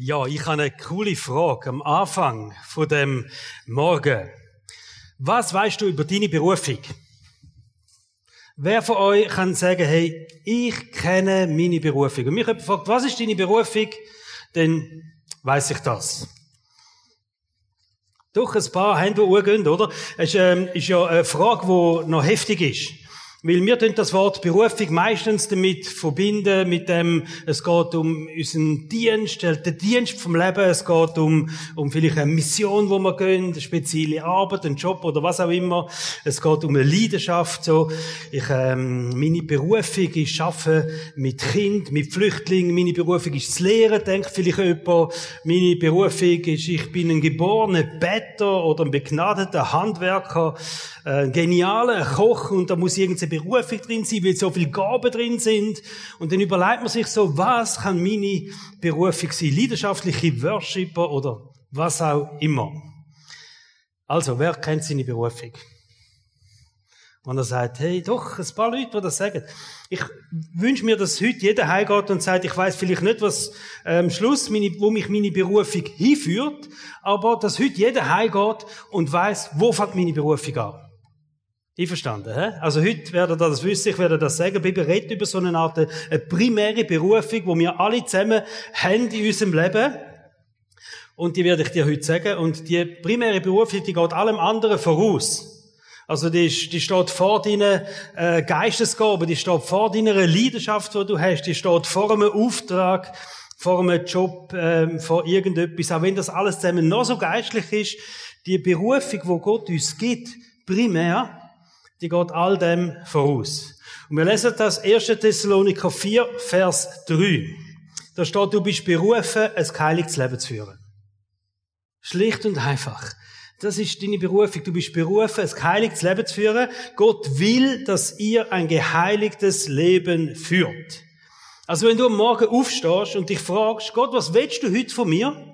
Ja, ich habe eine coole Frage am Anfang von dem Morgen. Was weißt du über deine Berufung? Wer von euch kann sagen, hey, ich kenne meine Berufung? Und mich jemand fragt, was ist deine Berufung? Dann weiß ich das. Doch ein paar Hände, die gehen, oder? Es ist, ähm, ist ja eine Frage, die noch heftig ist. Weil wir das Wort Berufung meistens damit verbinden, mit dem, es geht um unseren Dienst, äh, den Dienst vom Leben, es geht um, um vielleicht eine Mission, wo wir gehen, eine spezielle Arbeit, einen Job oder was auch immer. Es geht um eine Leidenschaft, so. Ich, ähm, meine Berufung ist Arbeiten mit Kind, mit Flüchtlingen, meine Berufung ist das Lehren, denkt vielleicht jemand. Meine Berufung ist, ich bin ein geborener Better oder ein begnadeter Handwerker, äh, genialer Koch und da muss irgendein Berufung drin sein, weil so viele Gaben drin sind. Und dann überlegt man sich so, was kann meine Berufung sein? Leidenschaftliche Worshipper oder was auch immer. Also, wer kennt seine Berufung? Und er sagt, hey, doch, ein paar Leute, die das sagen. Ich wünsche mir, dass heute jeder heimgeht und sagt, ich weiß vielleicht nicht, was am ähm, Schluss, meine, wo mich meine Berufung hinführt, aber dass heute jeder heimgeht und weiß, wo fängt meine Berufung an. Einverstanden, hä? Also heute werde ihr das wissen, ich werde das sagen. Die Bibel redet über so eine Art eine primäre Berufung, wo wir alle zusammen haben in unserem Leben. Und die werde ich dir heute sagen. Und die primäre Berufung, die geht allem anderen voraus. Also die, die steht vor deinen äh, Geistesgaben, die steht vor deiner Leidenschaft, die du hast, die steht vor einem Auftrag, vor einem Job, ähm, vor irgendetwas. Auch wenn das alles zusammen noch so geistlich ist, die Berufung, wo Gott uns gibt, primär, die geht all dem voraus. Und wir lesen das 1. Thessaloniker 4, Vers 3. Da steht, du bist berufen, ein geheiligtes Leben zu führen. Schlicht und einfach. Das ist deine Berufung. Du bist berufen, ein geheiligtes Leben zu führen. Gott will, dass ihr ein geheiligtes Leben führt. Also wenn du am Morgen aufstehst und dich fragst, Gott, was willst du heute von mir?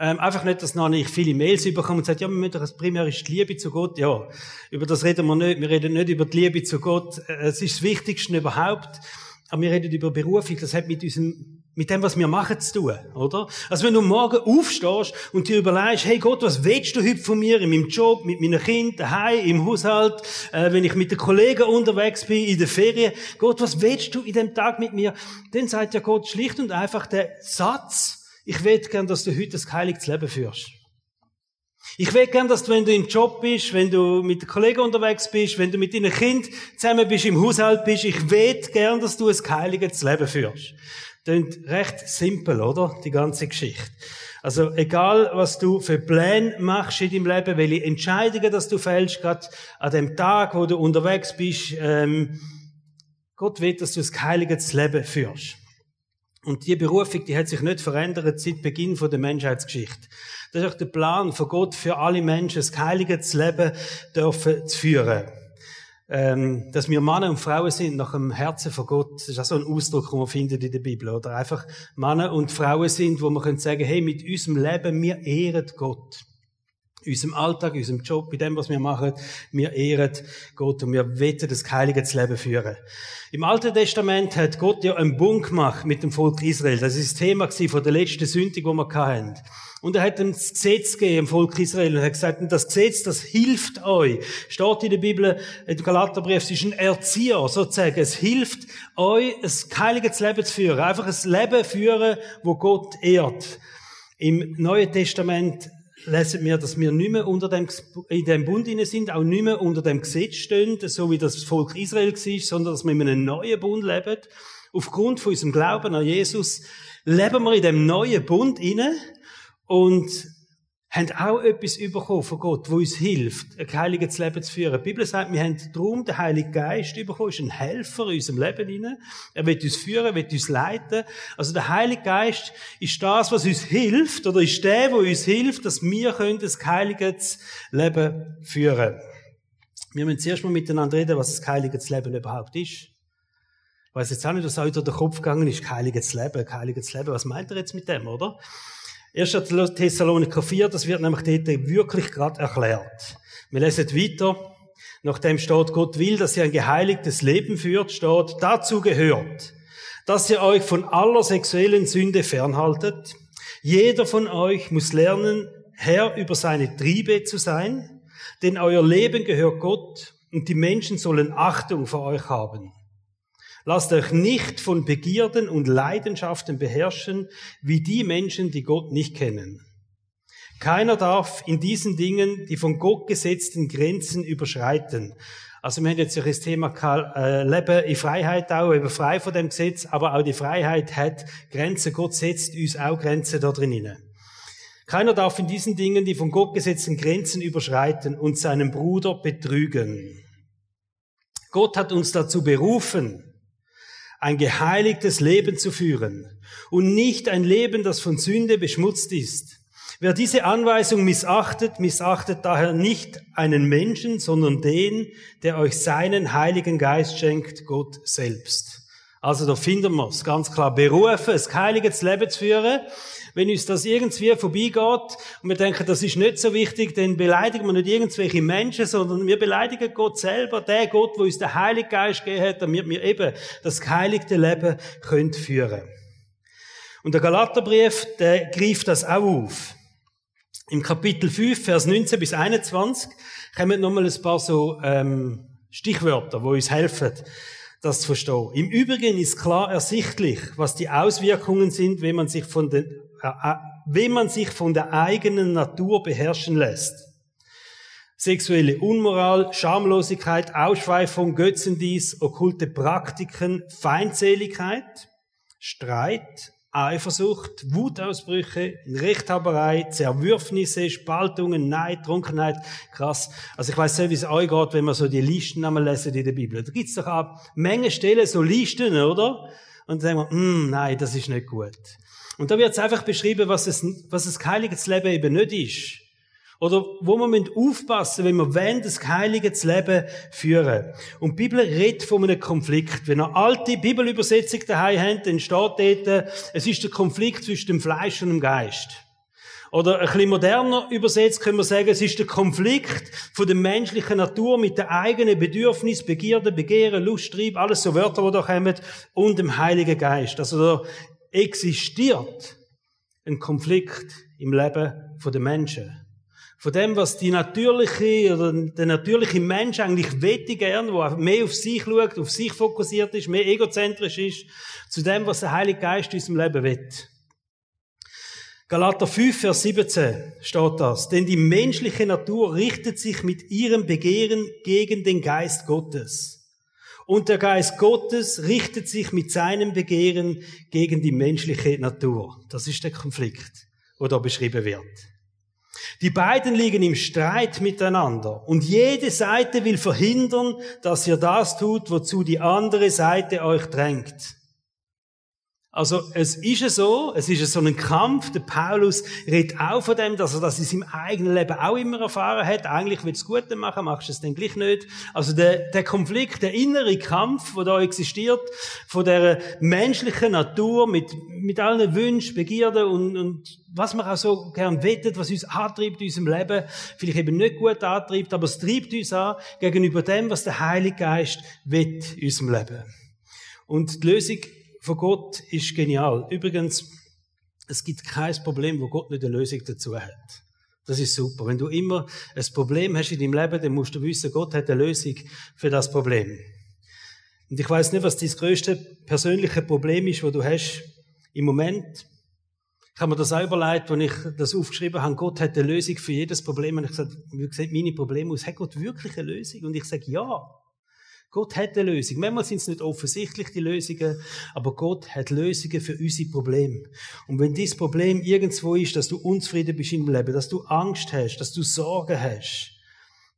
Ähm, einfach nicht, dass noch nicht viele Mails überkommen und sagen, ja, wir müssen doch das Primär ist die Liebe zu Gott. Ja, über das reden wir nicht. Wir reden nicht über die Liebe zu Gott. Äh, es ist das Wichtigste überhaupt. Aber wir reden über Berufung. Das hat mit unserem, mit dem, was wir machen, zu tun, oder? Also wenn du morgen aufstehst und dir überlegst, hey Gott, was willst du heute von mir in meinem Job, mit meinen Kindern, daheim, im Haushalt, äh, wenn ich mit den Kollegen unterwegs bin, in der Ferien, Gott, was willst du in dem Tag mit mir? Dann sagt ja Gott schlicht und einfach der Satz, ich will gern, dass du heute ein heiliges Leben führst. Ich will gern, dass du, wenn du im Job bist, wenn du mit den Kollegen unterwegs bist, wenn du mit deinen Kind zusammen bist, im Haushalt bist, ich will gern, dass du ein heiliges Leben führst. Klingt recht simpel, oder? Die ganze Geschichte. Also, egal, was du für Pläne machst in deinem Leben, welche Entscheidungen, dass du fällst, gerade an dem Tag, wo du unterwegs bist, ähm, Gott will, dass du ein heiliges Leben führst. Und die Berufung, die hat sich nicht verändert seit Beginn der Menschheitsgeschichte. Das ist auch der Plan von Gott für alle Menschen, ein heiliges Leben dürfen zu führen. Ähm, dass wir Männer und Frauen sind nach dem Herzen von Gott, das ist auch so ein Ausdruck, den man findet in der Bibel, oder einfach Männer und Frauen sind, wo man können sagen, hey, mit unserem Leben, wir ehren Gott unserem Alltag, in unserem Job, in dem, was wir machen, wir ehren Gott und wir wetten das heilige Leben führen. Im Alten Testament hat Gott ja einen Bund gemacht mit dem Volk Israel. Das ist das Thema von der letzten Sünde, die wir hatten. Und er hat ein Gesetz gegeben im Volk Israel und hat gesagt, das Gesetz, das hilft euch. Steht in der Bibel, im Galaterbrief, es ist ein Erzieher, sozusagen. Es hilft euch, ein heiliges Leben zu führen. Einfach ein Leben führen, wo Gott ehrt. Im Neuen Testament lesen wir, dass wir nicht mehr unter dem, in dem Bund sind, auch nicht mehr unter dem Gesetz stehen, so wie das Volk Israel war, sondern dass wir in einem neuen Bund leben. Aufgrund von unserem Glauben an Jesus leben wir in dem neuen Bund inne und haben auch etwas bekommen von Gott, wo uns hilft, ein heiliges Leben zu führen. Die Bibel sagt, wir haben darum den Heiligen Geist bekommen, ist ein Helfer in unserem Leben hinein. Er wird uns führen, wird uns leiten. Also der Heilige Geist ist das, was uns hilft, oder ist der, wo uns hilft, dass wir ein heiliges Leben führen können. Wir müssen zuerst mal miteinander reden, was das heiliges Leben überhaupt ist. Ich weiss jetzt auch nicht, was euch durch den Kopf gegangen ist, heiliges Leben, heiliges Leben. Was meint ihr jetzt mit dem, oder? 1. Thessaloniker 4, das wird nämlich dort wirklich gerade erklärt. Wir lesen weiter. Nachdem steht, Gott will, dass ihr ein geheiligtes Leben führt, steht, dazu gehört, dass ihr euch von aller sexuellen Sünde fernhaltet. Jeder von euch muss lernen, Herr über seine Triebe zu sein, denn euer Leben gehört Gott und die Menschen sollen Achtung vor euch haben. Lasst euch nicht von Begierden und Leidenschaften beherrschen, wie die Menschen, die Gott nicht kennen. Keiner darf in diesen Dingen die von Gott gesetzten Grenzen überschreiten. Also wir haben jetzt das Thema äh, Leben in Freiheit auch, eben frei von dem Gesetz, aber auch die Freiheit hat Grenzen. Gott setzt uns auch Grenzen da drinnen. Keiner darf in diesen Dingen die von Gott gesetzten Grenzen überschreiten und seinen Bruder betrügen. Gott hat uns dazu berufen, ein geheiligtes Leben zu führen und nicht ein Leben, das von Sünde beschmutzt ist. Wer diese Anweisung missachtet, missachtet daher nicht einen Menschen, sondern den, der euch seinen Heiligen Geist schenkt, Gott selbst. Also da finden wir es ganz klar. Berufen, ein heiliges Leben zu führen. Wenn uns das irgendwie vorbeigeht und wir denken, das ist nicht so wichtig, dann beleidigen wir nicht irgendwelche Menschen, sondern wir beleidigen Gott selber, der Gott, wo uns der Heilige Geist gegeben hat, damit wir eben das geheiligte Leben können führen Und der Galaterbrief, der greift das auch auf. Im Kapitel 5, Vers 19 bis 21, kommen nochmal ein paar so ähm, Stichwörter, wo uns helfen das zu verstehen. Im Übrigen ist klar ersichtlich, was die Auswirkungen sind, wenn man sich von, den, äh, äh, wenn man sich von der eigenen Natur beherrschen lässt. Sexuelle Unmoral, Schamlosigkeit, Ausschweifung, Götzendienst, okkulte Praktiken, Feindseligkeit, Streit, Eifersucht, Wutausbrüche, Rechthaberei, Zerwürfnisse, Spaltungen, Neid, Trunkenheit. Krass. Also ich weiß nicht, wie es euch geht, wenn man so die Listen einmal lesen in der Bibel. Da gibt's doch auch Menge Stellen, so Listen, oder? Und dann sagen wir, mm, nein, das ist nicht gut. Und da wird es einfach beschrieben, was es, was das heiliges Leben eben nicht ist. Oder wo man aufpassen wenn wir wollen, das heilige Leben führen. Und die Bibel redet von einem Konflikt. Wenn ihr alte Bibelübersetzung daheim habt, dann steht dort, es ist der Konflikt zwischen dem Fleisch und dem Geist. Oder ein bisschen moderner übersetzt können wir sagen, es ist der Konflikt von der menschlichen Natur mit der eigenen Bedürfnis, Begierde, Begehren, Lust, Trieb, alles so Wörter, die da kommen, und dem Heiligen Geist. Also da existiert ein Konflikt im Leben der Menschen von dem, was die natürliche oder der natürliche Mensch eigentlich wette gern, wo mehr auf sich schaut, auf sich fokussiert ist, mehr egozentrisch ist, zu dem, was der Heilige Geist in unserem Leben will. Galater 5, Vers 17 steht das. Denn die menschliche Natur richtet sich mit ihrem Begehren gegen den Geist Gottes. Und der Geist Gottes richtet sich mit seinem Begehren gegen die menschliche Natur. Das ist der Konflikt, wo da beschrieben wird. Die beiden liegen im Streit miteinander und jede Seite will verhindern, dass ihr das tut, wozu die andere Seite euch drängt. Also es ist so, es ist so ein Kampf. Der Paulus redet auch von dem, dass er das in seinem eigenen Leben auch immer erfahren hat. Eigentlich will es Gute machen, machst du es dann gleich nicht. Also der, der Konflikt, der innere Kampf, der da existiert, von der menschlichen Natur mit, mit allen Wünschen, Begierden und, und was man auch so gern wettet, was uns antreibt in unserem Leben, vielleicht eben nicht gut antreibt, aber es treibt uns an gegenüber dem, was der Heilige Geist will in unserem Leben. Und die Lösung von Gott ist genial. Übrigens, es gibt kein Problem, wo Gott nicht eine Lösung dazu hat. Das ist super. Wenn du immer ein Problem hast in deinem Leben, dann musst du wissen, Gott hat eine Lösung für das Problem. Und ich weiß nicht, was dein größte persönliche Problem ist, wo du hast im Moment. Ich habe mir das auch überlegt, als ich das aufgeschrieben habe. Gott hat eine Lösung für jedes Problem. Und ich gesagt, wie sehen meine Probleme aus? Hat Gott wirklich eine Lösung? Und ich sage, ja. Gott hat eine Lösung. Manchmal sind es nicht offensichtlich die Lösungen, aber Gott hat Lösungen für unsere Probleme. Und wenn dieses Problem irgendwo ist, dass du unzufrieden bist im Leben, dass du Angst hast, dass du Sorgen hast,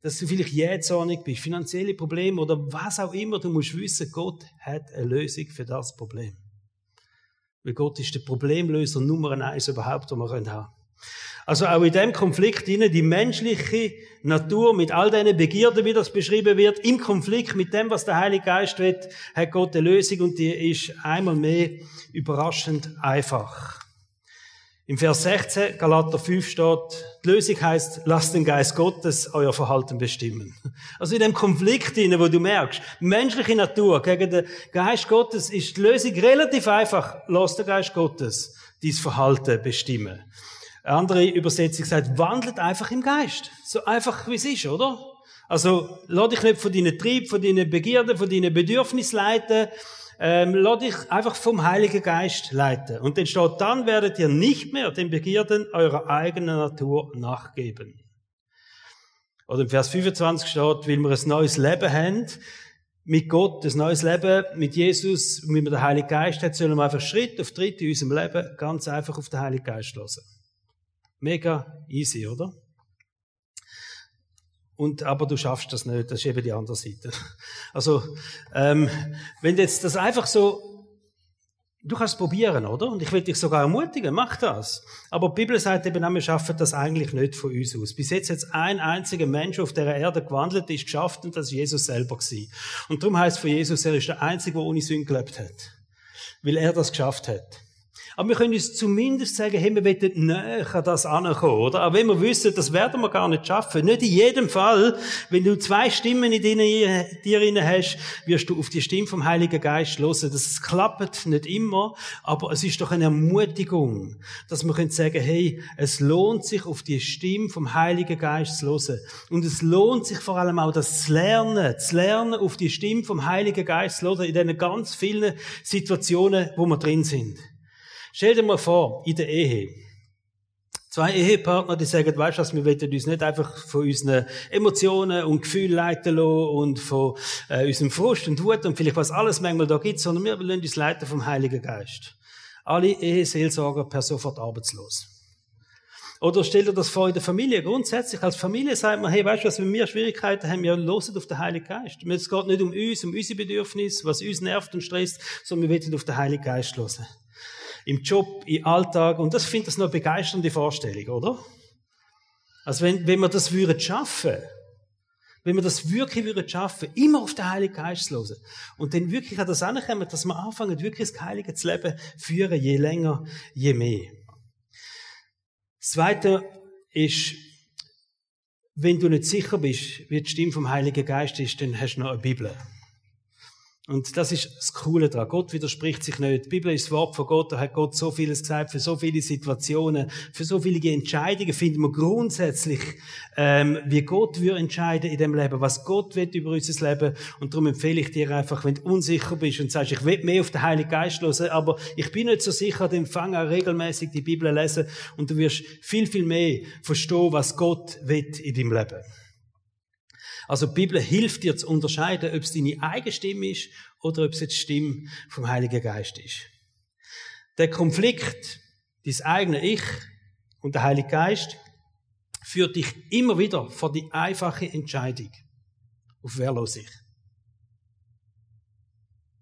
dass du vielleicht jähzornig bist, finanzielle Probleme oder was auch immer, du musst wissen, Gott hat eine Lösung für das Problem. Weil Gott ist der Problemlöser Nummer eins überhaupt, den wir haben können. Also auch in dem Konflikt innen die menschliche Natur mit all diesen Begierden, wie das beschrieben wird, im Konflikt mit dem, was der Heilige Geist will, hat Gott eine Lösung und die ist einmal mehr überraschend einfach. Im Vers 16, Galater 5 steht, die Lösung heißt, lasst den Geist Gottes euer Verhalten bestimmen. Also in dem Konflikt, wo du merkst, menschliche Natur gegen den Geist Gottes ist die Lösung relativ einfach. Lasst den Geist Gottes dein Verhalten bestimmen. Eine andere Übersetzung sagt, wandelt einfach im Geist. So einfach wie es ist, oder? Also, lass dich nicht von deinen Trieb, von deinen Begierden, von deinen Bedürfnissen leiten, ähm, lass dich einfach vom Heiligen Geist leiten. Und dann steht, dann werdet ihr nicht mehr den Begierden eurer eigenen Natur nachgeben. Oder im Vers 25 steht, weil wir ein neues Leben haben, mit Gott, ein neues Leben mit Jesus, wie wir den Heiligen Geist haben, sollen wir einfach Schritt auf Schritt in unserem Leben ganz einfach auf den Heiligen Geist lassen. Mega easy, oder? Und, aber du schaffst das nicht, das ist eben die andere Seite. Also, ähm, wenn jetzt das einfach so, du kannst es probieren, oder? Und ich will dich sogar ermutigen, mach das. Aber die Bibel sagt eben, wir schaffen das eigentlich nicht von uns aus. Bis jetzt jetzt ein einziger Mensch auf der Erde gewandelt ist, geschafft und das ist Jesus selber gewesen. Und darum heißt von Jesus, er ist der Einzige, der ohne Sünde gelebt hat. Weil er das geschafft hat. Aber wir können uns zumindest sagen, hey, wir wollen näher an das ankommen, oder? Aber wenn wir wissen, das werden wir gar nicht schaffen. Nicht in jedem Fall, wenn du zwei Stimmen in dir, dir hast, wirst du auf die Stimme vom Heiligen Geist hören. Das klappt nicht immer, aber es ist doch eine Ermutigung, dass wir können sagen, hey, es lohnt sich, auf die Stimme vom Heiligen Geist zu hören. Und es lohnt sich vor allem auch, das zu lernen, zu lernen, auf die Stimme vom Heiligen Geist zu hören, in diesen ganz vielen Situationen, wo wir drin sind. Stell dir mal vor, in der Ehe. Zwei Ehepartner, die sagen, weißt du was, wir wollen uns nicht einfach von unseren Emotionen und Gefühlen leiten lassen und von äh, unserem Frust und Wut und vielleicht was alles manchmal da gibt, sondern wir wollen uns leiten vom Heiligen Geist. Alle Eheseelsorger per sofort arbeitslos. Oder stell dir das vor in der Familie. Grundsätzlich als Familie sagt man, hey, weißt du was, wenn wir Schwierigkeiten haben, wir hören auf den Heiligen Geist. Es geht nicht um uns, um unsere Bedürfnisse, was uns nervt und stresst, sondern wir wollen auf den Heiligen Geist hören im Job, im Alltag. Und das finde ich eine begeisternde Vorstellung, oder? Also wenn, wenn wir das würden schaffen, wenn wir das wirklich würden schaffen, immer auf den Heiligen Geist zu hören und dann wirklich an das ankommen, dass wir anfangen, wirklich das Heilige zu leben, führen, je länger, je mehr. Das Zweite ist, wenn du nicht sicher bist, wie die Stimme vom Heiligen Geist ist, dann hast du noch eine Bibel. Und das ist das Coole daran. Gott widerspricht sich nicht. Die Bibel ist das Wort von Gott. Da hat Gott so vieles gesagt für so viele Situationen, für so viele Entscheidungen finden wir grundsätzlich, ähm, wie Gott würde entscheiden in dem Leben, was Gott will über unser Leben. Und darum empfehle ich dir einfach, wenn du unsicher bist und sagst, ich will mehr auf den Heiligen Geist hören, aber ich bin nicht so sicher, dann fang an regelmäßig die Bibel lesen und du wirst viel, viel mehr verstehen, was Gott will in deinem Leben. Also die Bibel hilft dir zu unterscheiden, ob es deine eigene Stimme ist oder ob es jetzt die Stimme vom Heiligen Geist ist. Der Konflikt, dein eigene Ich und der Heilige Geist, führt dich immer wieder vor die einfache Entscheidung. Auf wer ich?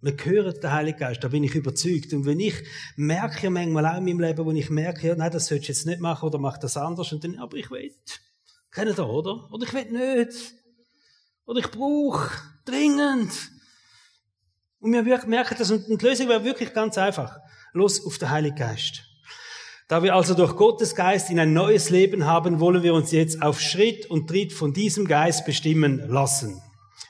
Wir hören den Heiligen Geist, da bin ich überzeugt. Und wenn ich merke manchmal auch in meinem Leben, wo ich merke, ja, nein, das sollst du jetzt nicht machen oder mach das anders, und dann, aber ich will. Kennt ihr, oder? Oder ich will nicht. Oder ich brauche dringend. Und wir merken das, und die Lösung wäre wirklich ganz einfach. Los auf den Heiligen Geist. Da wir also durch Gottes Geist in ein neues Leben haben, wollen wir uns jetzt auf Schritt und Tritt von diesem Geist bestimmen lassen.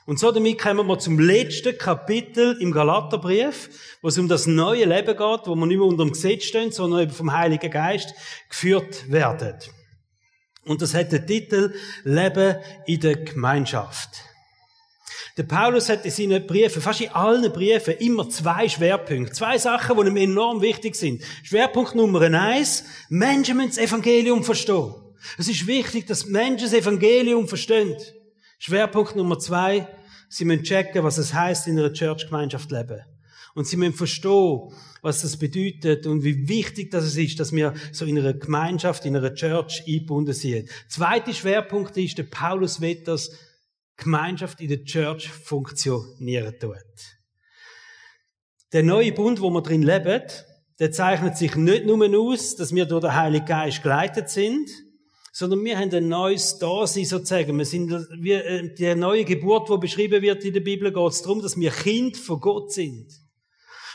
Und so damit kommen wir zum letzten Kapitel im Galaterbrief, wo es um das neue Leben geht, wo man nicht mehr unter dem Gesetz stehen, sondern eben vom Heiligen Geist geführt werden. Und das hat den Titel Leben in der Gemeinschaft. Der Paulus hat in seinen Briefen, fast in allen Briefen, immer zwei Schwerpunkte. Zwei Sachen, die ihm enorm wichtig sind. Schwerpunkt Nummer eins, Menschen müssen das Evangelium verstehen. Es ist wichtig, dass Menschen das Evangelium verstehen. Schwerpunkt Nummer zwei, sie müssen checken, was es heißt, in einer Church-Gemeinschaft leben. Und sie müssen verstehen, was das bedeutet und wie wichtig das ist, dass wir so in einer Gemeinschaft, in einer Church eingebunden sind. Zweiter Schwerpunkt ist, der Paulus will, dass Gemeinschaft in der Church funktionieren tut. Der neue Bund, wo wir drin leben, der zeichnet sich nicht nur aus, dass wir durch den Heiligen Geist geleitet sind, sondern wir haben ein neues Dasein sozusagen. Wir sind wie äh, die neue Geburt, wo beschrieben wird in der Bibel, geht es darum, dass wir Kind von Gott sind.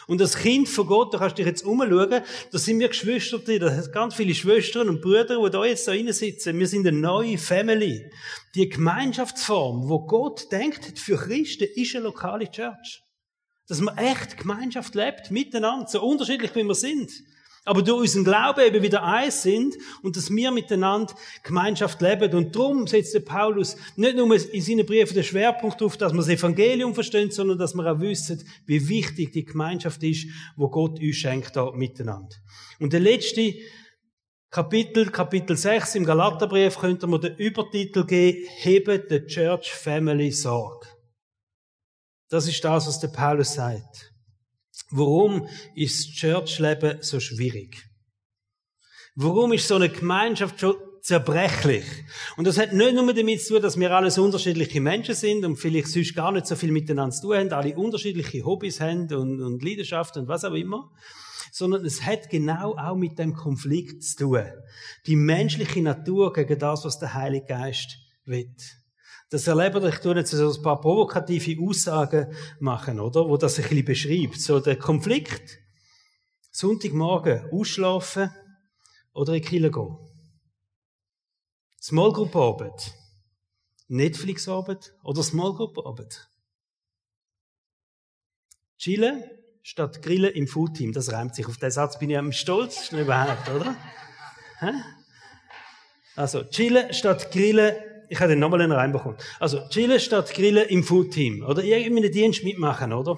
Und das Kind von Gott, da kannst du dich jetzt umschauen, da sind wir Geschwister, da sind ganz viele Schwestern und Brüder, die da jetzt da sitzen. Wir sind eine neue Family. Die Gemeinschaftsform, wo Gott denkt für Christen, ist eine lokale Church. Dass man echt Gemeinschaft lebt, miteinander, so unterschiedlich wie wir sind aber durch unseren Glauben eben wieder eins sind und dass wir miteinander Gemeinschaft leben. Und darum setzt der Paulus nicht nur in seinen Briefen den Schwerpunkt darauf, dass wir das Evangelium verstehen, sondern dass wir auch wissen, wie wichtig die Gemeinschaft ist, wo Gott uns schenkt da miteinander. Und der letzte Kapitel, Kapitel 6 im Galaterbrief, könnte man den Übertitel geben, Hebe the Church Family Sorg. Das ist das, was der Paulus sagt. Warum ist das Churchleben so schwierig? Warum ist so eine Gemeinschaft schon zerbrechlich? Und das hat nicht nur damit zu tun, dass wir alles unterschiedliche Menschen sind und vielleicht sonst gar nicht so viel miteinander zu tun haben, alle unterschiedliche Hobbys haben und, und Leidenschaften und was auch immer, sondern es hat genau auch mit dem Konflikt zu tun. Die menschliche Natur gegen das, was der Heilige Geist will. Das erleben wir, ich tue jetzt so ein paar provokative Aussagen machen, oder? Wo das ein bisschen beschreibt. So der Konflikt. Sonntagmorgen ausschlafen oder in die Kirche gehen. Small Group Arbeit. Netflix Arbeit oder Small Group Arbeit. Chillen statt Grillen im Food Team. Das reimt sich. Auf den Satz bin ich am stolzesten überhaupt, oder? Also, chillen statt Grillen ich habe den nochmal einen reinbekommen. Also, chillen statt grillen im Food-Team. Oder irgendwie einen Dienst mitmachen, oder?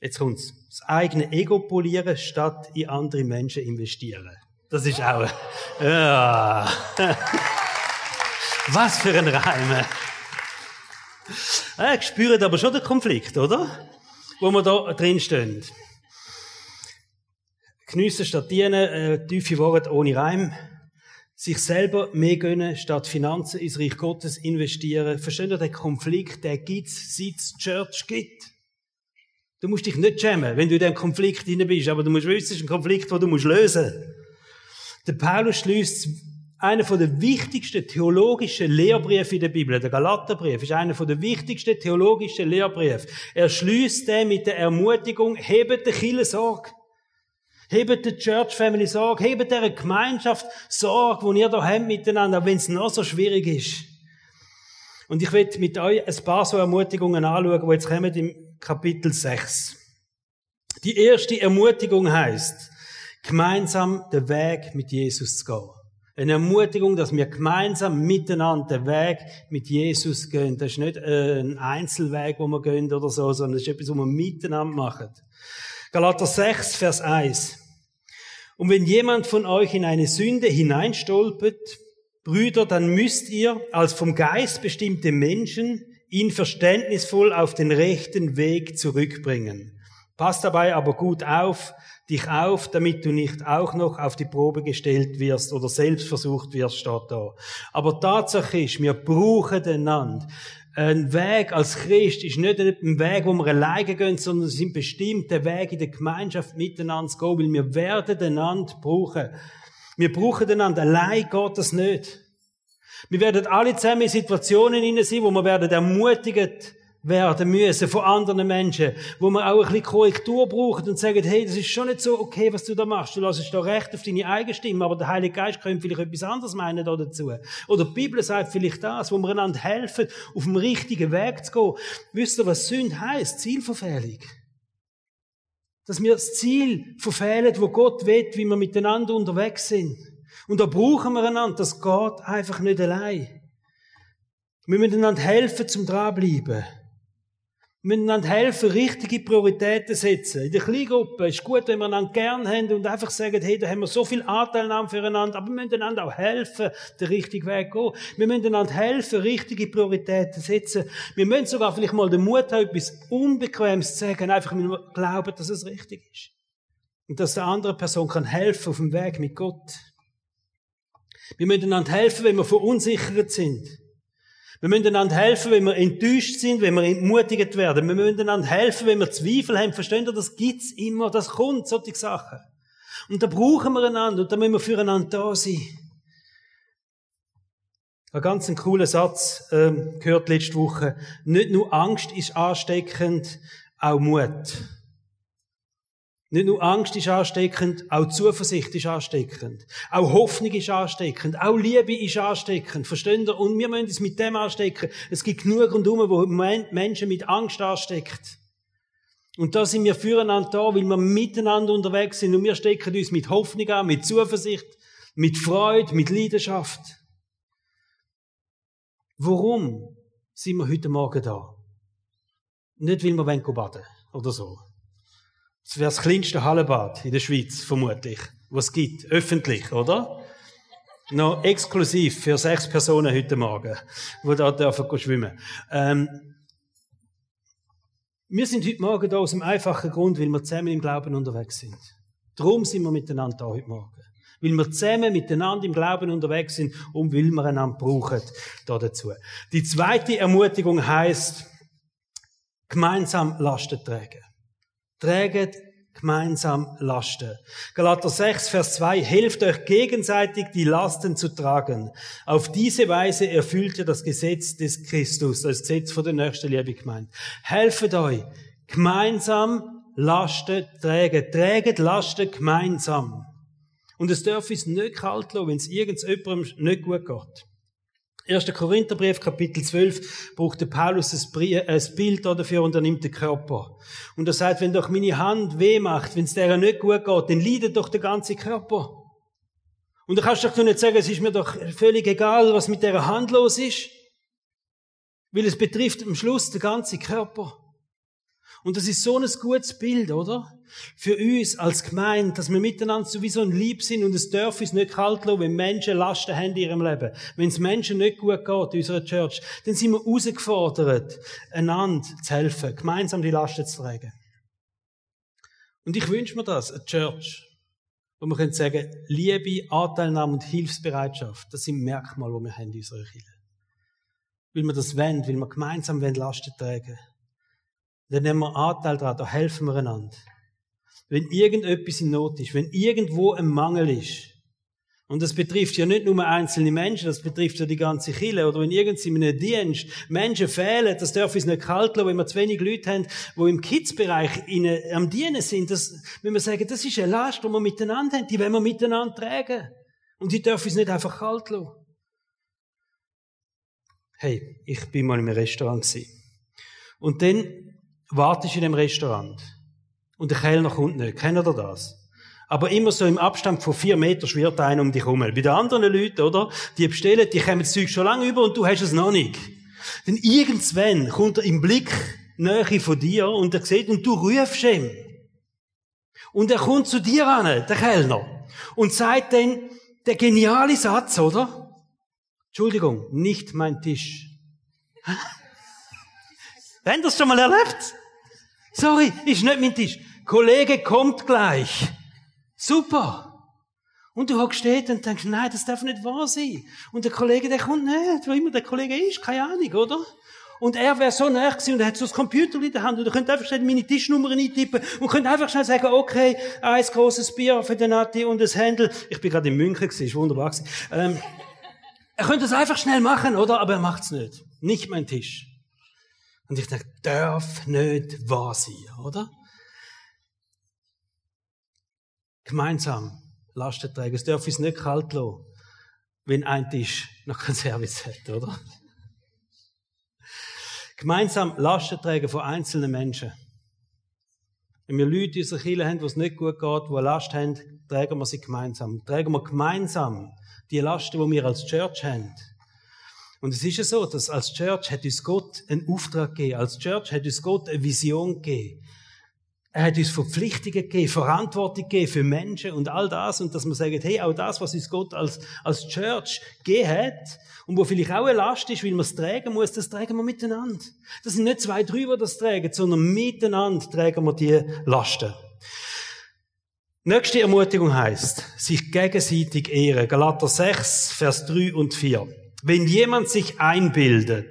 Jetzt kommt's. Das eigene Ego polieren statt in andere Menschen investieren. Das ist auch, ja. Was für ein Reim. Ja, spürt aber schon den Konflikt, oder? Wo wir da drin stehen. Geniessen statt dienen, äh, tiefe Worte ohne Reim sich selber mehr gönnen, statt Finanzen ins Reich Gottes investieren. Versteht ihr den Konflikt, der gibt's, seit es Church gibt? Du musst dich nicht schämen, wenn du in diesem Konflikt drin bist, aber du musst wissen, es ist ein Konflikt, den du musst lösen Der Paulus schließt einer der wichtigsten theologischen Lehrbriefe in der Bibel, der Galaterbrief, ist einer der wichtigsten theologischen Lehrbriefe. Er schließt den mit der Ermutigung, hebt den Kille Sorge. Hebt der Church Family Sorge, hebt der Gemeinschaft Sorge, die ihr da habt miteinander, wenn es noch so schwierig ist. Und ich will mit euch ein paar so Ermutigungen anschauen, die jetzt kommen im Kapitel 6. Die erste Ermutigung heißt, gemeinsam den Weg mit Jesus zu gehen. Eine Ermutigung, dass wir gemeinsam miteinander den Weg mit Jesus gehen. Das ist nicht äh, ein Einzelweg, wo wir gehen oder so, sondern das ist etwas, was wir miteinander machen. Galater 6, Vers 1. Und wenn jemand von euch in eine Sünde hineinstolpert, Brüder, dann müsst ihr als vom Geist bestimmte Menschen ihn verständnisvoll auf den rechten Weg zurückbringen. Pass dabei aber gut auf, dich auf, damit du nicht auch noch auf die Probe gestellt wirst oder selbst versucht wirst, steht da. Aber Tatsache ist, wir brauchen einander. Ein Weg als Christ ist nicht ein Weg, wo wir alleine gehen, sondern es sind bestimmte Wege in der Gemeinschaft miteinander zu gehen, weil wir werden einander brauchen. Wir brauchen einander. Allein geht das nicht. Wir werden alle zusammen in Situationen sein, wo wir werden ermutigt werden müssen von anderen Menschen, wo wir auch ein bisschen Korrektur brauchen und sagen, hey, das ist schon nicht so okay, was du da machst. Du lässt da recht auf deine eigene Stimme, aber der Heilige Geist könnte vielleicht etwas anderes meinen da dazu. Oder die Bibel sagt vielleicht das, wo wir einander helfen, auf dem richtigen Weg zu gehen. Wisst ihr, was Sünde heisst? Zielverfehlung. Dass wir das Ziel verfehlen, wo Gott will, wie wir miteinander unterwegs sind. Und da brauchen wir einander. Das geht einfach nicht allein. Wir müssen einander helfen zum dranbleiben. Wir müssen helfen, richtige Prioritäten setzen. In der Kleingruppe ist gut, wenn wir einander gern haben und einfach sagen, hey, da haben wir so viel Anteilnahme füreinander, aber wir müssen einander auch helfen, den richtigen Weg gehen. Wir müssen einander helfen, richtige Prioritäten setzen. Wir müssen sogar vielleicht mal den Mut haben, etwas Unbequemes zu sagen, einfach weil wir glauben, dass es richtig ist. Und dass der andere Person kann helfen auf dem Weg mit Gott. Wir müssen einander helfen, wenn wir verunsichert sind. Wir müssen einander helfen, wenn wir enttäuscht sind, wenn wir entmutigt werden. Wir müssen einander helfen, wenn wir Zweifel haben. Versteht ihr, das gibt's immer, das kommt, solche Sachen. Und da brauchen wir einander und da müssen wir füreinander da sein. Ein ganz cooler Satz äh, gehört letzte Woche. Nicht nur Angst ist ansteckend, auch Mut. Nicht nur Angst ist ansteckend, auch Zuversicht ist ansteckend. Auch Hoffnung ist ansteckend. Auch Liebe ist ansteckend. Versteht ihr? Und wir müssen es mit dem anstecken. Es gibt genug rundherum, wo Menschen mit Angst ansteckt. Und da sind wir füreinander da, weil wir miteinander unterwegs sind und wir stecken uns mit Hoffnung an, mit Zuversicht, mit Freude, mit Leidenschaft. Warum sind wir heute Morgen da? Nicht, weil wir baden wollen oder so. Das wäre das kleinste Hallenbad in der Schweiz, vermutlich. Was es gibt. Öffentlich, oder? Noch exklusiv für sechs Personen heute Morgen, die da dürfen schwimmen. Ähm, wir sind heute Morgen da aus dem einfachen Grund, weil wir zusammen im Glauben unterwegs sind. Darum sind wir miteinander da heute Morgen. Weil wir zusammen miteinander im Glauben unterwegs sind und weil wir einander brauchen da dazu. Die zweite Ermutigung heißt gemeinsam Lasten tragen. Träget gemeinsam Lasten. Galater 6, Vers 2, helft euch gegenseitig, die Lasten zu tragen. Auf diese Weise erfüllt ihr das Gesetz des Christus, das Gesetz von der Nächstenliebe gemeint. Helfet euch, gemeinsam Lasten trägen. Träget Lasten gemeinsam. Und es darf uns nicht kalt lassen, wenn es irgendjemandem nicht gut geht. 1. Korintherbrief, Kapitel 12, braucht der Paulus ein Bild dafür und er nimmt den Körper. Und er sagt, wenn doch meine Hand weh macht, wenn es der nicht gut geht, dann leidet doch der ganze Körper. Und du kannst doch nicht sagen, es ist mir doch völlig egal, was mit der Hand los ist. Weil es betrifft am Schluss den ganzen Körper. Und das ist so ein gutes Bild, oder? Für uns als Gemeinde, dass wir miteinander sowieso ein Lieb sind und es darf uns nicht kalt lassen, wenn Menschen Lasten haben in ihrem Leben. Wenn es Menschen nicht gut geht in unserer Church, dann sind wir herausgefordert, einander zu helfen, gemeinsam die Lasten zu tragen. Und ich wünsche mir das, eine Church, wo wir können sagen, Liebe, Anteilnahme und Hilfsbereitschaft, das sind Merkmale, die wir haben in unserer Kirche. Weil wir das wollen, weil wir gemeinsam Lasten tragen wollen. Dann nehmen wir Anteil daran, da helfen wir einander. Wenn irgendetwas in Not ist, wenn irgendwo ein Mangel ist, und das betrifft ja nicht nur einzelne Menschen, das betrifft ja die ganze Kirche. Oder wenn irgend in einem Dienst Menschen fehlen, das darf uns nicht kalt lassen, wenn wir zu wenig Leute haben, die im Kids-Bereich am Dienen sind. Das, wenn wir sagen, das ist eine Last, die wir miteinander haben, die wollen wir miteinander tragen. Und die dürfen uns nicht einfach kalt lassen. Hey, ich bin mal im Restaurant gewesen. Und dann wartest in dem Restaurant und der Kellner kommt nicht. Kennt ihr das? Aber immer so im Abstand von vier Metern schwirrt einer um dich herum. Bei den anderen Leuten, oder? Die bestellen, die kommen das Zeug schon lange über und du hast es noch nicht. Denn irgendwann kommt er im Blick Nähe von dir und er sieht und du rufst ihm. Und er kommt zu dir an, der Kellner, und sagt dann der geniale Satz, oder? Entschuldigung, nicht mein Tisch. Wenn das schon mal erlebt? Sorry, ist nicht mein Tisch. Kollege kommt gleich. Super. Und du hockst steht und denkst, nein, das darf nicht wahr sein. Und der Kollege, der kommt nicht, wo immer der Kollege ist, keine Ahnung, oder? Und er wäre so nah gewesen und er hat so das Computer in der Hand und er könnte einfach schnell meine Tischnummer eintippen und könnte einfach schnell sagen, okay, ein großes Bier für den Nati und das Händel. Ich bin gerade in München gewesen, ist wunderbar gewesen. Ähm, er könnte es einfach schnell machen, oder? Aber er macht's nicht. Nicht mein Tisch. Und ich denke, darf nicht wahr sein, oder? Gemeinsam Lasten tragen. Es darf uns nicht kalt lassen, wenn ein Tisch noch keinen Service hat, oder? Gemeinsam Lasten tragen von einzelnen Menschen. Wenn wir Leute in unserer Kirche haben, wo es nicht gut geht, die eine Last haben, tragen wir sie gemeinsam. Tragen wir gemeinsam die Lasten, die wir als Church haben. Und es ist ja so, dass als Church hat uns Gott einen Auftrag gegeben. Als Church hat uns Gott eine Vision gegeben. Er hat uns Verpflichtungen gegeben, Verantwortung gegeben für Menschen und all das. Und dass man sagt, hey, auch das, was uns Gott als, als Church gegeben hat, und wo vielleicht auch eine Last ist, weil man es tragen muss, das tragen wir miteinander. Das sind nicht zwei, drei, die das tragen, sondern miteinander tragen wir die Lasten. Nächste Ermutigung heißt, sich gegenseitig ehren. Galater 6, Vers 3 und 4. Wenn jemand sich einbildet,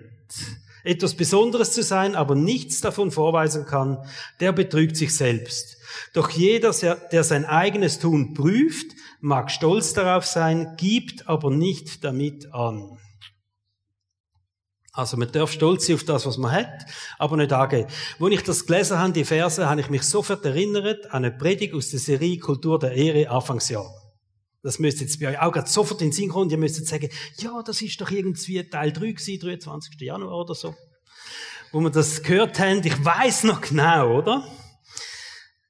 etwas Besonderes zu sein, aber nichts davon vorweisen kann, der betrügt sich selbst. Doch jeder, der sein eigenes Tun prüft, mag stolz darauf sein, gibt aber nicht damit an. Also man darf stolz sein auf das, was man hat, aber nicht angeben. Als ich das gelesen habe, die Verse, habe ich mich sofort erinnert an eine Predigt aus der Serie Kultur der Ehre Anfangsjahr. Das müsste jetzt bei euch auch gerade sofort in den Sinn kommen. Ihr müsstet sagen, ja, das ist doch irgendwie Teil 3 gewesen, 23. Januar oder so. Wo wir das gehört haben. Ich weiß noch genau, oder?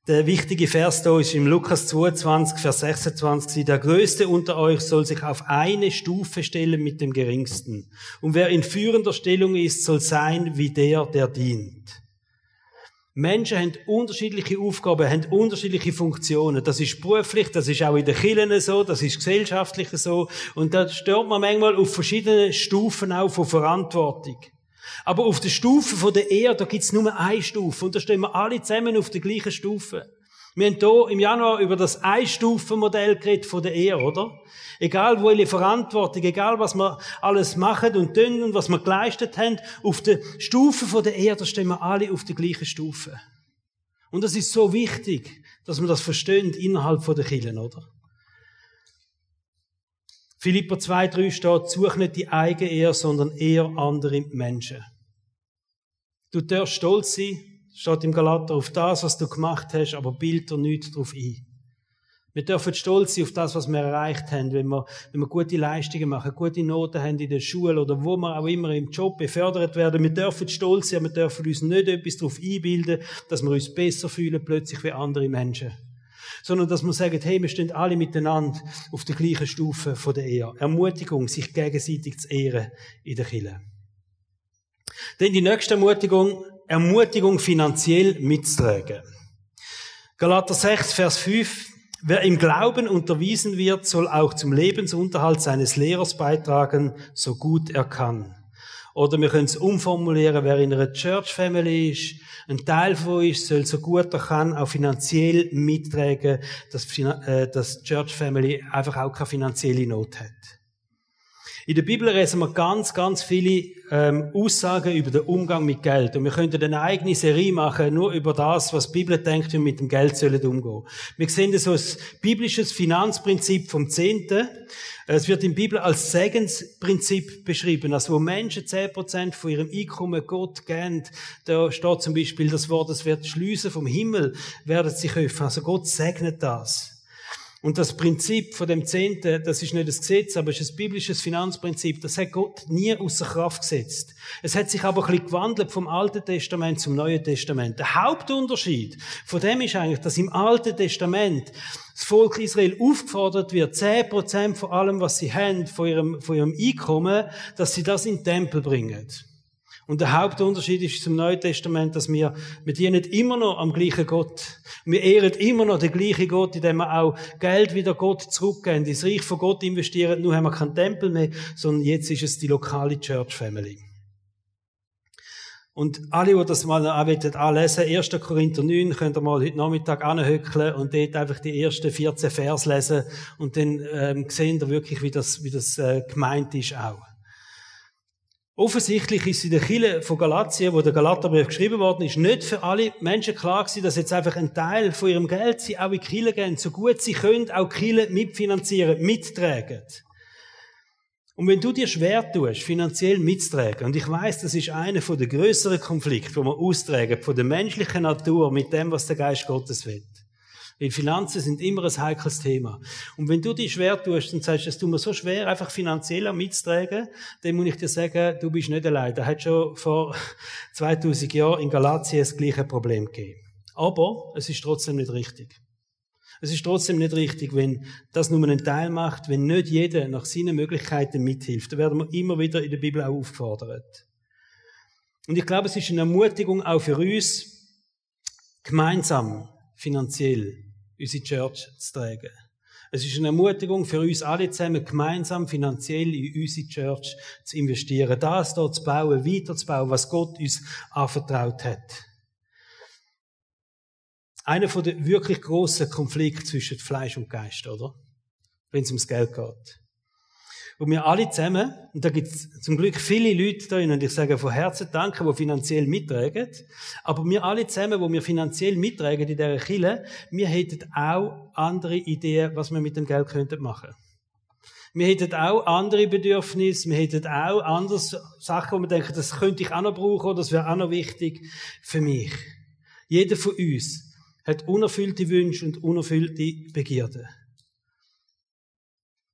Der wichtige Vers da ist im Lukas 22, Vers 26. Der Größte unter euch soll sich auf eine Stufe stellen mit dem Geringsten. Und wer in führender Stellung ist, soll sein wie der, der dient. Menschen haben unterschiedliche Aufgaben, haben unterschiedliche Funktionen. Das ist beruflich, das ist auch in den Kirchen so, das ist gesellschaftlich so. Und da stört man manchmal auf verschiedenen Stufen auch von Verantwortung. Aber auf der Stufe der Erde, da gibt's nur eine Stufe. Und da stehen wir alle zusammen auf der gleichen Stufe. Wir haben hier im Januar über das Ein-Stufen-Modell geredet von der Ehe, oder? Egal welche Verantwortung, egal was wir alles machen und tun und was wir geleistet haben, auf der Stufe von der Erde stehen wir alle auf der gleichen Stufe. Und das ist so wichtig, dass man das versteht innerhalb von der Kirchen, oder? Philippa 2,3 steht, such nicht die eigene Ehre, sondern eher andere Menschen. Du darfst stolz sein, steht im Galater, auf das, was du gemacht hast, aber bild dir nichts darauf ein. Wir dürfen stolz sein auf das, was wir erreicht haben, wenn wir, wenn wir gute Leistungen machen, gute Noten haben in der Schule oder wo wir auch immer im Job befördert werden. Wir dürfen stolz sein, wir dürfen uns nicht etwas darauf einbilden, dass wir uns besser fühlen plötzlich wie andere Menschen sondern dass wir sagen, hey, wir stehen alle miteinander auf der gleichen Stufe von der Ehe. Ermutigung, sich gegenseitig zu ehren in der Kirche. Dann die nächste Ermutigung, Ermutigung finanziell mitzutragen. Galater 6, Vers 5. Wer im Glauben unterwiesen wird, soll auch zum Lebensunterhalt seines Lehrers beitragen, so gut er kann. Oder wir können es umformulieren, wer in einer Church Family ist, ein Teil von uns soll so gut er kann auch finanziell mittragen, dass, äh, dass Church Family einfach auch keine finanzielle Not hat. In der Bibel lesen wir ganz, ganz viele ähm, Aussagen über den Umgang mit Geld. Und wir könnten eine eigene Serie machen, nur über das, was die Bibel denkt, wie wir mit dem Geld sollen umgehen. Wir sehen so ein biblisches Finanzprinzip vom Zehnten. Es wird in der Bibel als Segensprinzip beschrieben, also wo Menschen 10% von ihrem Einkommen Gott geben. Da steht zum Beispiel das Wort, es wird Schlüsse vom Himmel werden sich öffnen. Also Gott segnet das. Und das Prinzip von dem Zehnten, das ist nicht das Gesetz, aber es ist ein biblisches Finanzprinzip. Das hat Gott nie außer Kraft gesetzt. Es hat sich aber ein bisschen gewandelt vom Alten Testament zum Neuen Testament. Der Hauptunterschied von dem ist eigentlich, dass im Alten Testament das Volk Israel aufgefordert wird, 10% von allem, was sie haben, von ihrem, von ihrem Einkommen, dass sie das in den Tempel bringen. Und der Hauptunterschied ist zum Neuen Testament, dass wir, wir dienen immer noch am gleichen Gott. Wir ehren immer noch den gleichen Gott, indem wir auch Geld wieder Gott zurückgeben, ins Reich von Gott investieren. Nur haben wir keinen Tempel mehr, sondern jetzt ist es die lokale Church Family. Und alle, die das mal anlesen 1. Korinther 9, könnt ihr mal heute Nachmittag anhöckeln und dort einfach die ersten 14 Vers lesen und dann ähm, sehen ihr wirklich, wie das, wie das äh, gemeint ist auch. Offensichtlich ist in der Kille von Galatien, wo der Galaterbrief geschrieben worden ist, nicht für alle Menschen klar gewesen, dass jetzt einfach ein Teil von ihrem Geld sie auch in die Kille gehen, so gut sie können, auch Kille mitfinanzieren, mittragen. Und wenn du dir schwer tust, finanziell mitzutragen, und ich weiß, das ist einer von den größeren Konflikten, die man austragen, von der menschlichen Natur mit dem, was der Geist Gottes will. Weil Finanzen sind immer ein heikles Thema. Und wenn du dich schwer tust und sagst, es tut mir so schwer, einfach finanziell mitzutragen, dann muss ich dir sagen, du bist nicht allein. Da hat schon vor 2000 Jahren in Galatien das gleiche Problem gegeben. Aber es ist trotzdem nicht richtig. Es ist trotzdem nicht richtig, wenn das nur einen Teil macht, wenn nicht jeder nach seinen Möglichkeiten mithilft. Da werden wir immer wieder in der Bibel auch aufgefordert. Und ich glaube, es ist eine Ermutigung auch für uns, gemeinsam finanziell unsere Church zu tragen. Es ist eine Ermutigung für uns alle zusammen, gemeinsam finanziell in unsere Church zu investieren. Das dort zu bauen, weiterzubauen, was Gott uns anvertraut hat. Einer von den wirklich grossen Konflikten zwischen Fleisch und Geist, oder? Wenn es ums Geld geht wo wir alle zusammen, und da gibt es zum Glück viele Leute da und ich sage von Herzen Danke, die finanziell mittragen, aber wir alle zusammen, wo wir finanziell mittragen in dieser Kille, wir hätten auch andere Ideen, was wir mit dem Geld könnten machen. Wir hätten auch andere Bedürfnisse, wir hätten auch andere Sachen, wo wir denken, das könnte ich auch noch brauchen, oder das wäre auch noch wichtig für mich. Jeder von uns hat unerfüllte Wünsche und unerfüllte Begierden.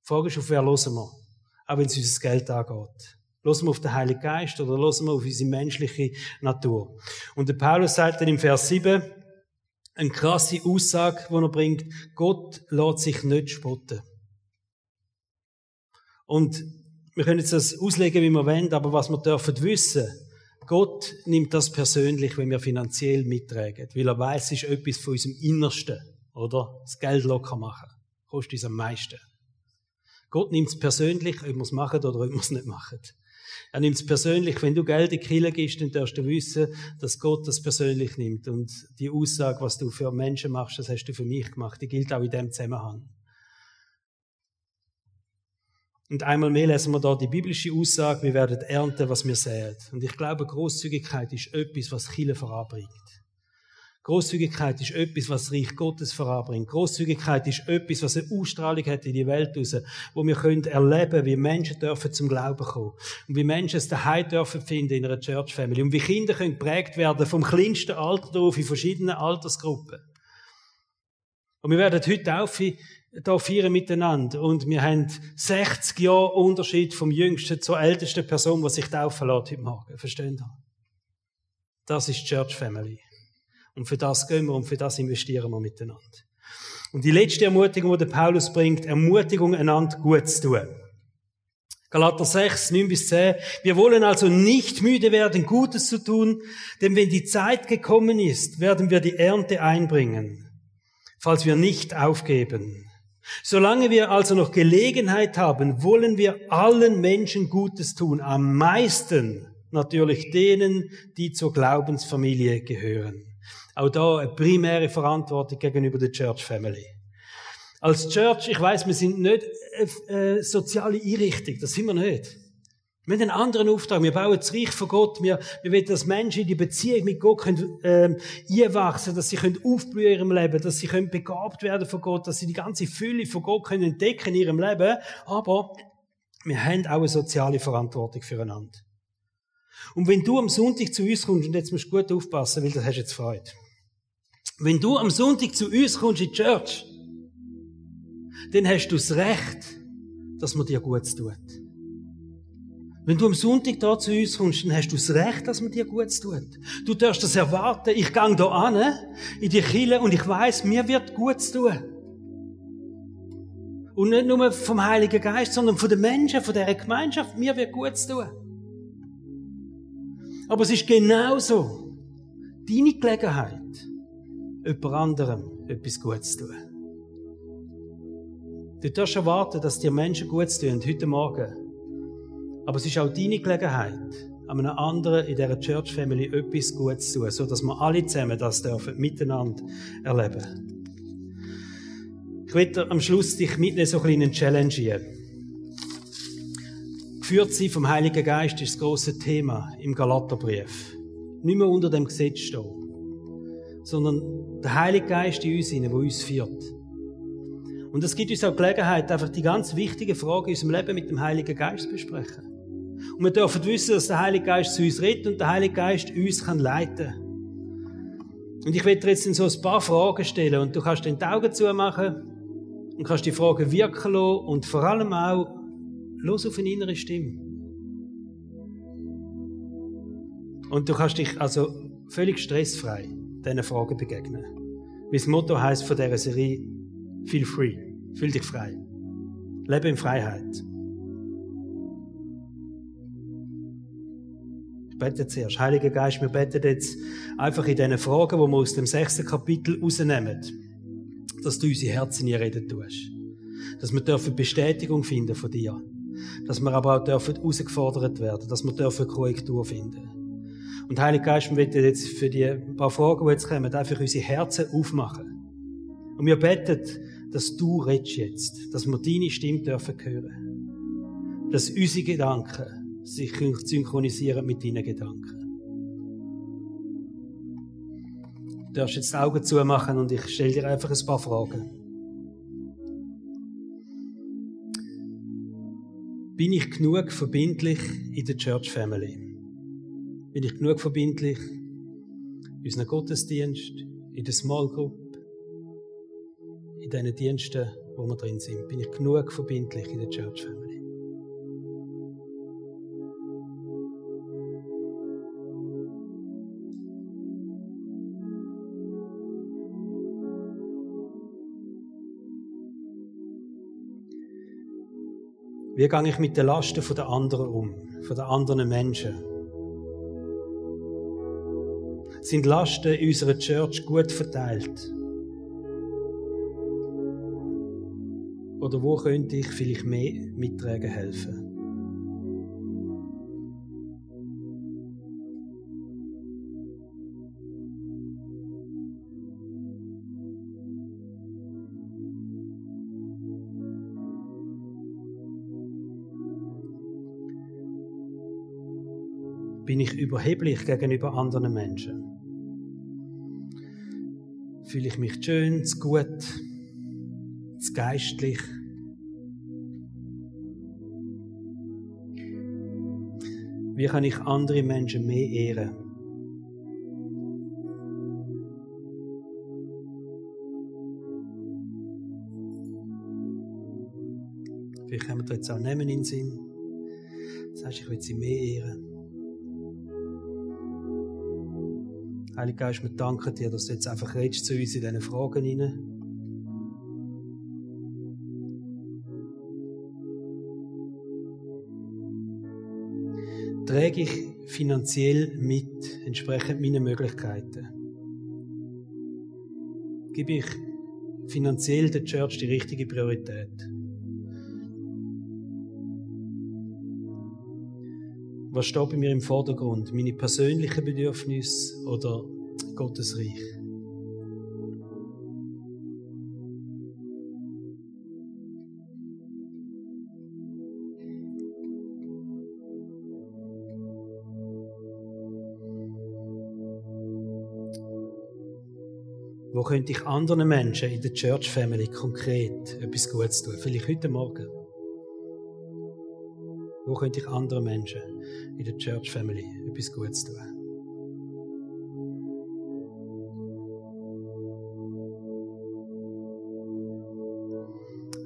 Die Frage ist, auf wer hören wir? Auch wenn es unser Geld angeht. Hören wir auf den Heiligen Geist oder hören wir auf unsere menschliche Natur? Und der Paulus sagt dann im Vers 7, eine krasse Aussage, die er bringt, Gott lässt sich nicht spotten. Und wir können jetzt das auslegen, wie wir wollen, aber was wir dürfen wissen, Gott nimmt das persönlich, wenn wir finanziell mittragen, weil er weiß, es ist etwas von unserem Innersten, oder? Das Geld locker machen. Kostet uns am meisten. Gott nimmt es persönlich, ob wir es machen oder ob wir es nicht machen. Er nimmt es persönlich. Wenn du Geld in die Kirche gibst, dann darfst du wissen, dass Gott das persönlich nimmt. Und die Aussage, was du für Menschen machst, das hast du für mich gemacht. Die gilt auch in dem Zusammenhang. Und einmal mehr lesen wir da die biblische Aussage, wir werden ernten, was wir säen. Und ich glaube, Großzügigkeit ist etwas, was Chile voranbringt. Großzügigkeit ist etwas, was das Reich Gottes voranbringt. Großzügigkeit ist etwas, was eine Ausstrahlung hat in die Welt raus, wo wir können erleben, wie Menschen dürfen zum Glauben kommen. Und wie Menschen es daheim dürfen finden in einer Church Family. Und wie Kinder können geprägt werden vom kleinsten Alter auf in verschiedenen Altersgruppen. Und wir werden heute auch da feiern miteinander. Und wir haben 60 Jahre Unterschied vom jüngsten zur ältesten Person, die sich taufen lässt heute Morgen. Verstehen Sie? Das ist Church Family. Und für das gehen wir und für das investieren wir miteinander. Und die letzte Ermutigung, die Paulus bringt, Ermutigung, einander gut zu tun. Galater 6, 9 bis 10. Wir wollen also nicht müde werden, Gutes zu tun, denn wenn die Zeit gekommen ist, werden wir die Ernte einbringen, falls wir nicht aufgeben. Solange wir also noch Gelegenheit haben, wollen wir allen Menschen Gutes tun, am meisten natürlich denen, die zur Glaubensfamilie gehören. Auch da eine primäre Verantwortung gegenüber der Church Family. Als Church, ich weiß, wir sind nicht eine äh, soziale Einrichtung, das sind wir nicht. Wir haben einen anderen Auftrag. Wir bauen das Reich von Gott. Wir, wir wollen, dass Menschen in die Beziehung mit Gott können, ähm, einwachsen, dass sie können aufblühen in ihrem Leben, dass sie können begabt werden von Gott, dass sie die ganze Fülle von Gott können entdecken in ihrem Leben. Aber wir haben auch eine soziale Verantwortung füreinander. Und wenn du am Sonntag zu uns kommst, und jetzt musst du gut aufpassen, weil das hast du jetzt Freude. Wenn du am Sonntag zu uns kommst in die Church, dann hast du das Recht, dass man dir Gutes tut. Wenn du am Sonntag da zu uns kommst, dann hast du das Recht, dass man dir Gutes tut. Du darfst das erwarten. Ich gehe da an, in die Kille, und ich weiß, mir wird Gutes tun. Und nicht nur vom Heiligen Geist, sondern von den Menschen, von dieser Gemeinschaft, mir wird Gutes tun. Aber es ist genauso deine Gelegenheit, jemand anderem etwas Gutes tun. Du darfst erwarten, dass dir Menschen Gutes tun, heute Morgen. Aber es ist auch deine Gelegenheit, einem anderen in dieser Church Family etwas Gutes zu tun, sodass wir alle zusammen das dürfen miteinander erleben. Ich möchte am Schluss dich mitnehmen, so ein bisschen Challenge hier. Geführt sein vom Heiligen Geist ist das große Thema im Galaterbrief. Nicht mehr unter dem Gesetz stehen, sondern der Heilige Geist in uns, der uns führt. Und es gibt uns auch Gelegenheit, einfach die ganz wichtigen Fragen in unserem Leben mit dem Heiligen Geist zu besprechen. Und wir dürfen wissen, dass der Heilige Geist zu uns redet und der Heilige Geist uns kann leiten Und ich werde dir jetzt so ein paar Fragen stellen und du kannst den Augen zumachen und kannst die Fragen wirken lassen und vor allem auch los auf eine innere Stimme. Und du kannst dich also völlig stressfrei diesen Fragen begegnen. Wie das Motto heißt von dieser Serie, feel free, fühl dich frei. Lebe in Freiheit. bete zuerst. Heiliger Geist, wir beten jetzt einfach in diesen Fragen, die wir aus dem sechsten Kapitel rausnehmen, dass du unsere Herzen hier reden tust. Dass wir dürfen Bestätigung finden von dir. Dass wir aber auch dürfen herausgefordert werden. Dass wir dürfen Korrektur finden. Und Heiliger Geist, wir beten jetzt für die paar Fragen, die jetzt kommen, einfach unsere Herzen aufmachen. Und wir beten, dass du redest jetzt. Dass wir deine Stimme dürfen hören. Dass unsere Gedanken sich synchronisieren mit deinen Gedanken. Du darfst jetzt die Augen zumachen und ich stelle dir einfach ein paar Fragen. Bin ich genug verbindlich in der Church Family? Bin ich genug verbindlich in unserem Gottesdienst, in der Small Group, in diesen Diensten, wo wir drin sind? Bin ich genug verbindlich in der Church Family? Wie gehe ich mit den Lasten der anderen um, von den anderen Menschen? Sind Lasten in unserer Church gut verteilt? Oder wo könnte ich vielleicht mehr mittragen helfen? Bin ich überheblich gegenüber anderen Menschen? Fühle ich mich schön, zu gut, zu geistlich? Wie kann ich andere Menschen mehr ehren? Vielleicht haben wir da jetzt auch Namen in den Sinn. Sagst, ich will sie mehr ehren. Heiliger Geist, wir danken dir, dass du jetzt einfach redest zu uns in diesen Fragen hinein. Träge ich finanziell mit, entsprechend meinen Möglichkeiten? Gebe ich finanziell der Church die richtige Priorität? Was steht bei mir im Vordergrund? Meine persönlichen Bedürfnisse oder Gottes Reich? Wo könnte ich anderen Menschen in der Church Family konkret etwas Gutes tun? Vielleicht heute Morgen. Könnte ich anderen Menschen in der Church Family etwas Gutes tun?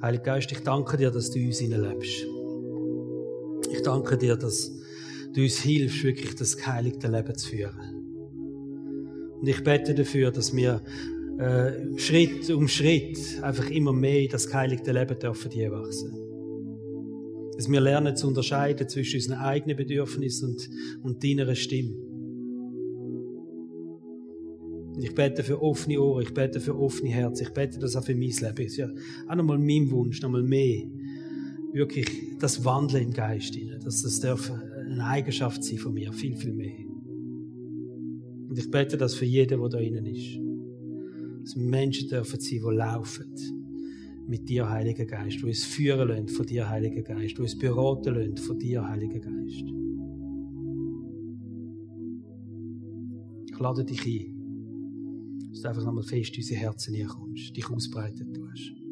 Heiliger Geist, ich danke dir, dass du uns hineinlebst. Ich danke dir, dass du uns hilfst, wirklich das geheiligte Leben zu führen. Und ich bete dafür, dass wir äh, Schritt um Schritt einfach immer mehr in das geheiligte Leben dürfen wachsen. Dass wir lernen zu unterscheiden zwischen unseren eigenen Bedürfnissen und, und deiner Stimme. Und ich bete für offene Ohren, ich bete für offene Herzen, ich bete das auch für mein Leben. Das ist ja auch nochmal mein Wunsch, nochmal mehr. Wirklich das Wandeln im Geist, dass das darf eine Eigenschaft sein von mir, viel, viel mehr. Und ich bete das für jeden, der da innen ist. Dass Menschen dürfen sein, die laufen mit dir, Heiliger Geist, wo es führen lassen von dir, Heiliger Geist, wo es beraten lassen von dir, Heiliger Geist. Ich lade dich ein, dass du einfach nochmal fest in unsere Herzen herkommst, dich ausbreiten tust.